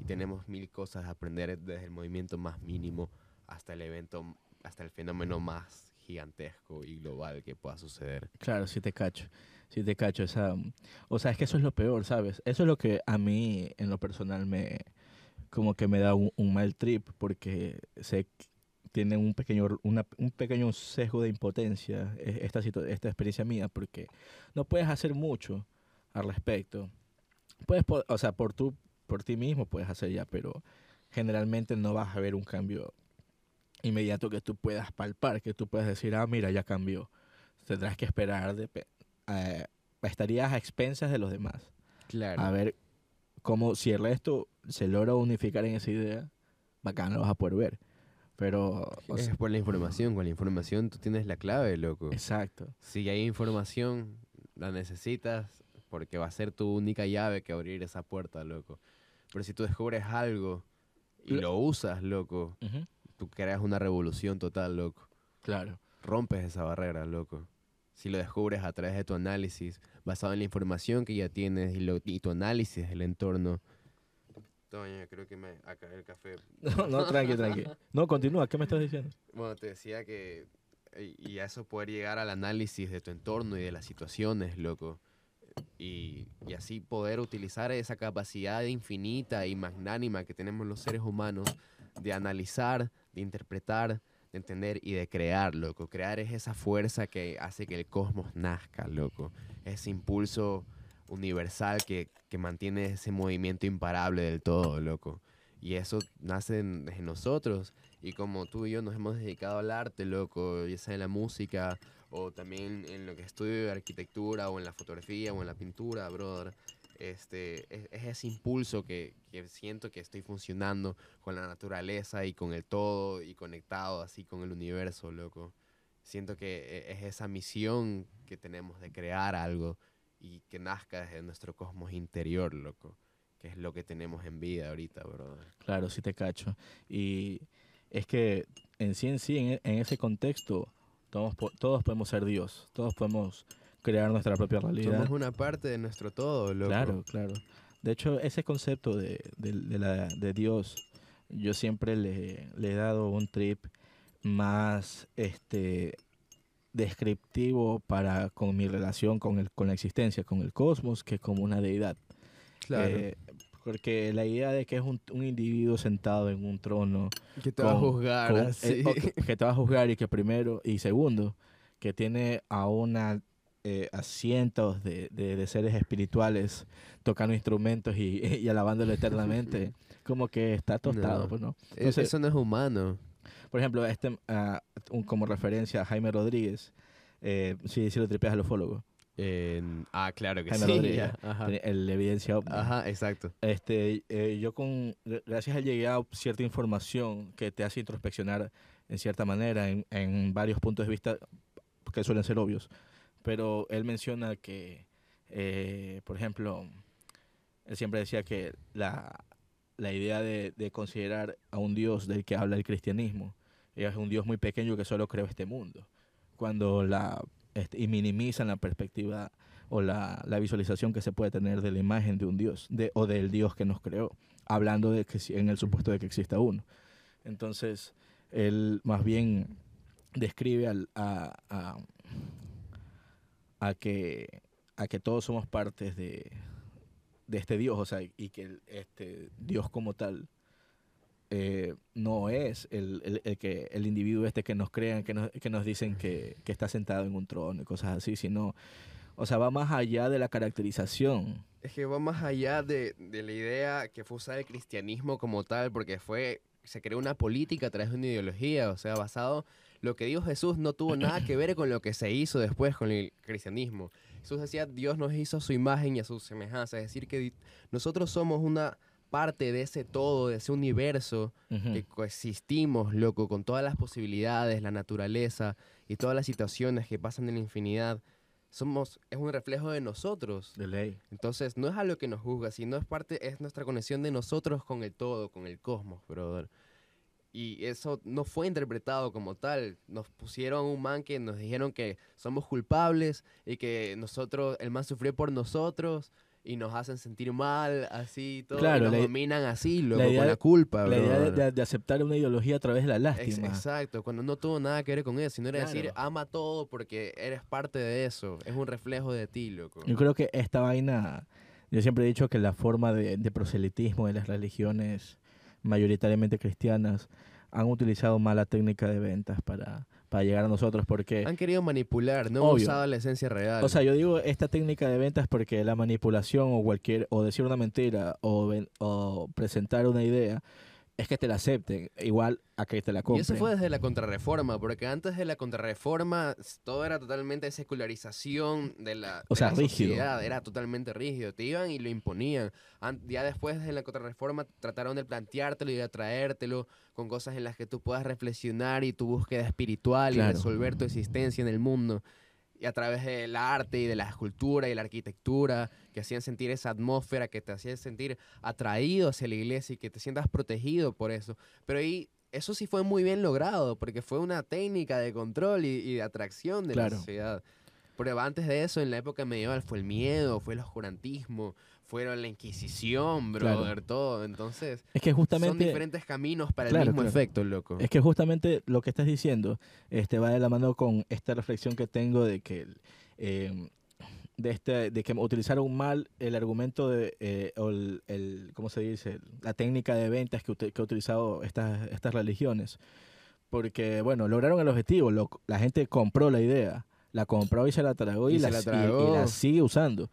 y tenemos mil cosas a aprender desde el movimiento más mínimo hasta el evento, hasta el fenómeno más gigantesco y global que pueda suceder. Claro, sí te cacho. Sí te cacho. Esa, o sea, es que eso es lo peor, ¿sabes? Eso es lo que a mí, en lo personal, me como que me da un, un mal trip, porque que tiene un pequeño, una- un pequeño sesgo de impotencia eh, esta, esta experiencia mía, porque no puedes hacer mucho al respecto. Puedes, o sea, por, tú, por ti mismo puedes hacer ya, pero generalmente no vas a ver un cambio inmediato que tú puedas palpar, que tú puedas decir, ah, mira, ya cambió. Tendrás que esperar, de, eh, estarías a expensas de los demás. Claro. A ver cómo, si el resto se logra unificar en esa idea, bacán, lo vas a poder ver. Pero, o es por la información. Con la información tú tienes la clave, loco. exacto. Si hay información, la necesitas porque va a ser tu única llave que abrir esa puerta, loco. Pero si tú descubres algo y Lo- lo usas, loco, Ujú, tú creas una revolución total, loco. Claro. Rompes esa barrera, loco. Si lo descubres a través de tu análisis, basado en la información que ya tienes y, lo- y tu análisis del entorno, Toño, creo que me acabé el café. No, no, tranqui, tranqui. No, continúa, ¿qué me estás diciendo? Bueno, te decía que. Y a eso poder llegar al análisis de tu entorno y de las situaciones, loco. Y, y así poder utilizar esa capacidad infinita y magnánima que tenemos los seres humanos de analizar, de interpretar, de entender y de crear, loco. Crear es esa fuerza que hace que el cosmos nazca, loco. Ese impulso universal que, que mantiene ese movimiento imparable del todo, loco. Y eso nace en, nosotros. Y como tú y yo nos hemos dedicado al arte, loco, ya sea en la música o también en lo que estudio arquitectura o en la fotografía o en la pintura, brother. Este, es, es ese impulso que, que siento que estoy funcionando con la naturaleza y con el todo y conectado así con el universo, loco. Siento que e- es esa misión que tenemos de crear algo y que nazca desde nuestro cosmos interior, loco. Que es lo que tenemos en vida ahorita, brother. Claro, sí te cacho. Y es que en sí, en sí, en, en ese contexto, todos, todos podemos ser Dios, todos podemos crear nuestra propia realidad. Somos una parte de nuestro todo, loco. Claro, claro. De hecho, ese concepto de, de- de la- de Dios, yo siempre le, le he dado un trip más este descriptivo para con mi relación con el con la existencia, con el cosmos, que como una deidad. Claro. Eh, porque la idea de que es un, un individuo sentado en un trono que te va a juzgar, con- así. eh, que te va a juzgar y que primero y segundo que tiene a una eh, a cientos de, de- de seres espirituales tocando instrumentos y, y alabándolo eternamente como que está tostado No. pues no E- Entonces- Eso no es humano. por ejemplo este un- como referencia a Jaime Rodríguez eh, sí sí lo tripeas al ufólogo ah, claro que Jaime sí. Rodríguez, Ajá. el evidencia ovni. Ajá, exacto. Este, eh, yo con, gra- gracias a llegué a cierta información que te hace introspeccionar en cierta manera en, en varios puntos de vista que suelen ser obvios. Pero él menciona que, eh, por ejemplo, él siempre decía que la, la idea de, de considerar a un Dios del que habla el cristianismo es un Dios muy pequeño que solo creó este mundo. Cuando la, este, y minimizan la perspectiva o la, la visualización que se puede tener de la imagen de un Dios de, o del Dios que nos creó, hablando de que en el supuesto de que exista uno. Entonces, él más bien describe al- a, a que, a que todos somos partes de, de este Dios, o sea, y que este Dios como tal eh, no es el, el- el que el individuo este que nos crean, que nos, que nos dicen que, que está sentado en un trono y cosas así, sino, o sea, va más allá de la caracterización. Es que va más allá de, de la idea que fue usar el cristianismo como tal, porque fue se creó una política a través de una ideología, o sea, basado lo que dijo Jesús no tuvo nada que ver con lo que se hizo después con el cristianismo. Jesús decía, Dios nos hizo a su imagen y a su semejanza, es decir, que nosotros somos una parte de ese todo, de ese universo que coexistimos, loco, con todas las posibilidades, la naturaleza y todas las situaciones que pasan en la infinidad. Somos, es un reflejo de nosotros. De ley. Entonces, no es algo que nos juzga, sino es parte, es nuestra conexión de nosotros con el todo, con el cosmos, brother. Y eso no fue interpretado como tal. Nos pusieron un man que nos dijeron que somos culpables y que nosotros, el man sufrió por nosotros y nos hacen sentir mal, así, todo. Claro, y nos la dominan así, loco, idea con de- la culpa, La idea de, de- aceptar una ideología a través de la lástima. Exacto, cuando no tuvo nada que ver con eso, sino era decir, ama todo porque eres parte de eso, es un reflejo de ti, loco. Yo creo que esta vaina, yo siempre he dicho que la forma de, de proselitismo de las religiones mayoritariamente cristianas han utilizado mala técnica de ventas para, para llegar a nosotros porque... Han querido manipular, no han usado la esencia real. O sea, yo digo esta técnica de ventas porque la manipulación o cualquier, o decir una mentira o presentar una idea es que te la acepten, igual a que te la y compren. eso fue desde la contrarreforma, porque antes de la contrarreforma todo era totalmente secularización de la, O de sea, la rígido. sociedad, era totalmente rígido. Te iban y lo imponían. An- ya después de la contrarreforma trataron de planteártelo y de atraértelo con cosas en las que tú puedas reflexionar y tu búsqueda espiritual Claro. y resolver tu existencia en el mundo. Y a través del arte y de la escultura y la arquitectura, que hacían sentir esa atmósfera, que te hacían sentir atraído hacia la iglesia y que te sientas protegido por eso. Pero ahí eso sí fue muy bien logrado, porque fue una técnica de control y, y de atracción de Claro. la sociedad. Pero antes de eso, en la época medieval, fue el miedo, fue el oscurantismo, fueron la Inquisición, Claro. brother, todo. Entonces, Es que son justamente diferentes caminos para Claro, el mismo claro. efecto, loco. Es que justamente lo que estás diciendo este, va de la mano con esta reflexión que tengo de que eh, de este de que utilizaron mal el argumento de eh, o el, el- cómo se dice la técnica de ventas que, que ha utilizado estas estas religiones porque bueno lograron el objetivo lo- la gente compró la idea la compró y se la tragó y, la, la y- la sigue usando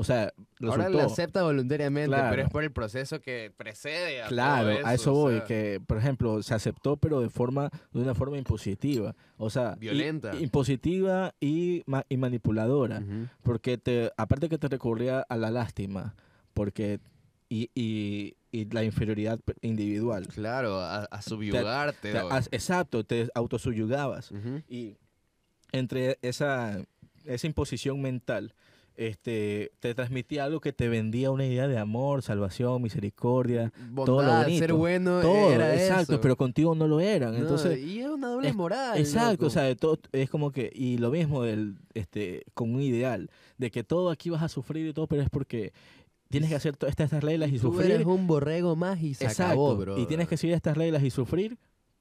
o sea Ahora resultó- la acepta voluntariamente, Claro. pero es por el proceso que precede a todo Claro, a eso o voy, sea, que por ejemplo se aceptó pero de forma de una forma impositiva, o sea, i- Violenta. impositiva y, ma- y manipuladora, Ujú. porque te aparte que te recurría a la lástima, porque y, y- y la inferioridad individual. Claro, a, a subyugarte. Te- o- as- exacto, te autosubyugabas Ujú. y entre esa esa imposición mental este, te transmitía algo que te vendía una idea de amor, salvación, misericordia, todo lo Bondad, ser bonito. bueno todo, era exacto, eso. pero contigo no lo eran. No, Entonces, y es una doble es- moral. exacto, loco. o sea, todo, es como que, y lo mismo del, este, con un ideal, de que todo aquí vas a sufrir y todo, pero es porque tienes que hacer todas estas, estas reglas y, tú sufrir. eres un borrego más y se exacto, acabó, bro. y tienes que seguir estas reglas y sufrir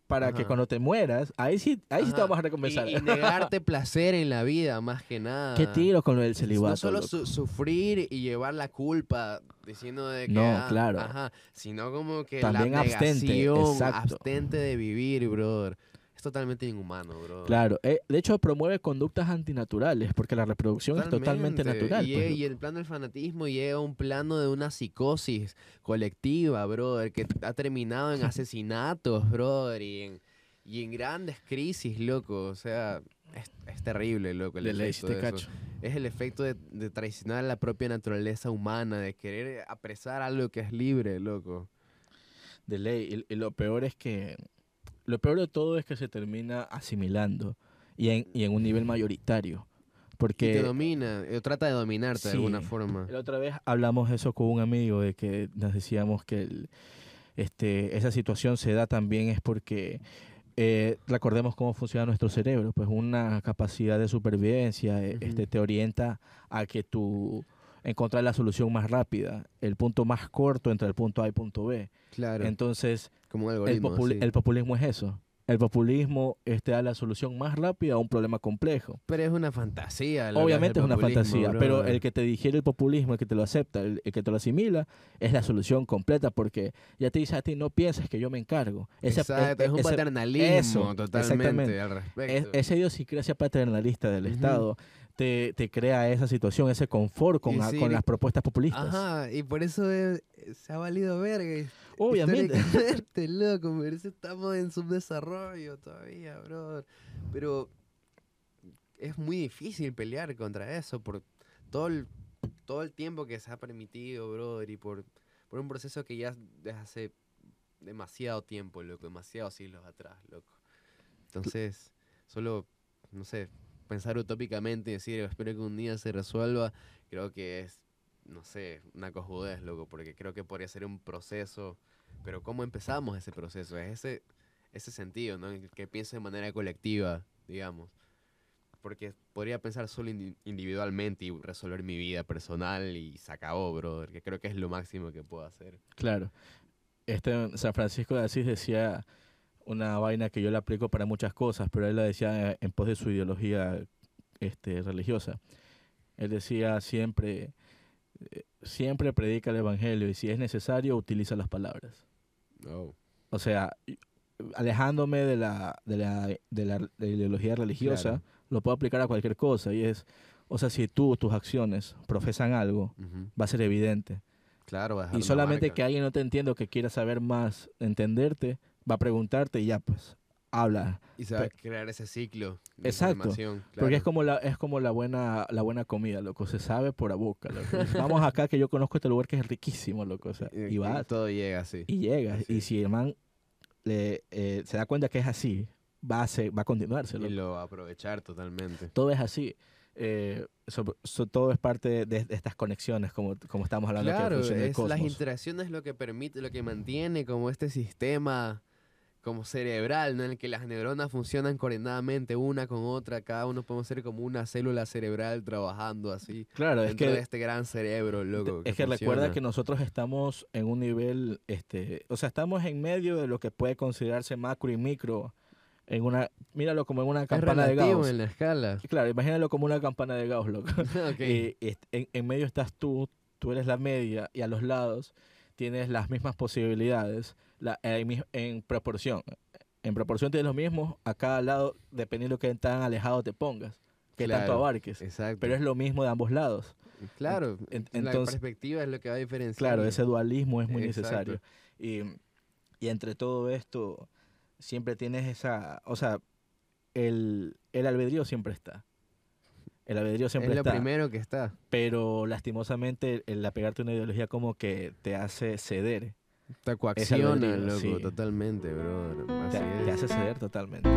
para que cuando te mueras, ahí sí, ahí sí te vamos a recompensar. Y, y negarte placer en la vida, más que nada. ¿Qué tiro con lo del celibato? No solo su- sufrir y llevar la culpa diciendo de que No, ah, claro. ajá, sino como que También la abstente, abstente de vivir, brother. Es totalmente inhumano, bro. Claro, eh, de hecho promueve conductas antinaturales, porque la reproducción es totalmente natural. Y, pues, y el plano del fanatismo llega a un plano de una psicosis colectiva, brother, que ha terminado en asesinatos, brother, y en, y en grandes crisis, loco. O sea, es, es terrible, loco. El de ley, efecto si te de eso. cacho. Es el efecto de, de traicionar la propia naturaleza humana, de querer apresar algo que es libre, loco. De ley. Y, y lo peor es que. Lo peor de todo es que se termina asimilando. Y en, y en un nivel mayoritario. Y te Porque domina, o trata de dominarte de alguna forma. la otra vez hablamos eso con un amigo de que nos decíamos que el- este, esa situación se da también es porque eh, recordemos cómo funciona nuestro cerebro, pues una capacidad de supervivencia eh, este, te orienta a que tú encontrar la solución más rápida, el punto más corto entre el punto A y punto B. Claro, Entonces, como un el, algoritmo. populi- sí. el populismo es eso. El populismo este, da la solución más rápida a un problema complejo. Pero es una fantasía. Obviamente el es una fantasía, pero brother. el que te digiere el populismo, el que te lo acepta, el, el que te lo asimila, es la solución completa porque ya te dice a ti, no pienses que yo me encargo. Ese- Exacto, e- es un ese- paternalismo eso, totalmente al es- respecto. esa idiosincrasia paternalista del Ujú. Estado te, te crea esa situación, ese confort con, Y a- sí, con las propuestas populistas. Ajá, y por eso es- se ha valido verga. Obviamente. loco, estamos en subdesarrollo todavía, brother. Pero es muy difícil pelear contra eso por todo el, todo el tiempo que se ha permitido, brother, y por, por un proceso que ya desde hace demasiado tiempo, loco, demasiados siglos atrás, loco. Entonces, solo, no sé, pensar utópicamente y decir, espero que un día se resuelva, creo que es, no sé, una cojudez, loco, porque creo que podría ser un proceso, pero ¿cómo empezamos ese proceso? Es ese, ese sentido, ¿no? El que piense de manera colectiva, digamos. Porque podría pensar solo indi- individualmente y resolver mi vida personal y se acabó, brother, que creo que es lo máximo que puedo hacer. Claro. Este San Francisco de Asís decía una vaina que yo le aplico para muchas cosas, pero él la decía en pos de su ideología este, religiosa. Él decía siempre, siempre predica el evangelio y si es necesario utiliza las palabras. Oh. O sea, alejándome de la, de la, de la, de la ideología religiosa, Claro. lo puedo aplicar a cualquier cosa y es, o sea, si tú, tus acciones profesan algo, Ujú. va a ser evidente. Claro, va a dejar Y solamente marca. que alguien no te entienda o que quiera saber más, entenderte, va a preguntarte y ya pues habla. Y se va a crear ese ciclo de Exacto, información. Porque es claro. como la es como la buena la buena comida, loco, se sabe por la boca, loco. Vamos acá que yo conozco este lugar que es riquísimo, loco, o sea, Y- y vas todo llega así. y llegas Así y si el man le, eh, se da cuenta que es así, va a ser- va a continuarse, Y loco. lo va a aprovechar totalmente. Todo es así. Eh, so- so- todo es parte de, de estas conexiones, como, como estamos hablando que Claro, funciona el es las cosmos. interacciones lo que permite, lo que mantiene como este sistema como cerebral, ¿no? En el que las neuronas funcionan coordinadamente una con otra, cada uno podemos ser como una célula cerebral trabajando así. Claro, es dentro que de este gran cerebro, loco. Es que recuerda que nosotros estamos en un nivel, este, o sea, estamos en medio de lo que puede considerarse macro y micro, en una, míralo como en una es campana de relativo Gauss. en la escala. Claro, imagínalo como una campana de Gauss, loco. Ok. Y est- en, en medio estás tú, tú eres la media, y a los lados tienes las mismas posibilidades, la, en, proporción. En proporción tienes lo mismo a cada lado, dependiendo de qué tan alejado te pongas, qué tanto Claro, abarques. Exacto. Pero es lo mismo de ambos lados. Claro, en- la entonces- perspectiva es lo que va a diferenciar. Claro, ese dualismo es muy Exacto. necesario. Y, y entre todo esto, siempre tienes esa, o sea, el, el albedrío siempre está. El albedrío siempre es lo está. primero que está. Pero lastimosamente el apegarte a una ideología como que te hace ceder. Te coacciona, loco, sí. totalmente, bro. Te, Así te es. hace ceder totalmente.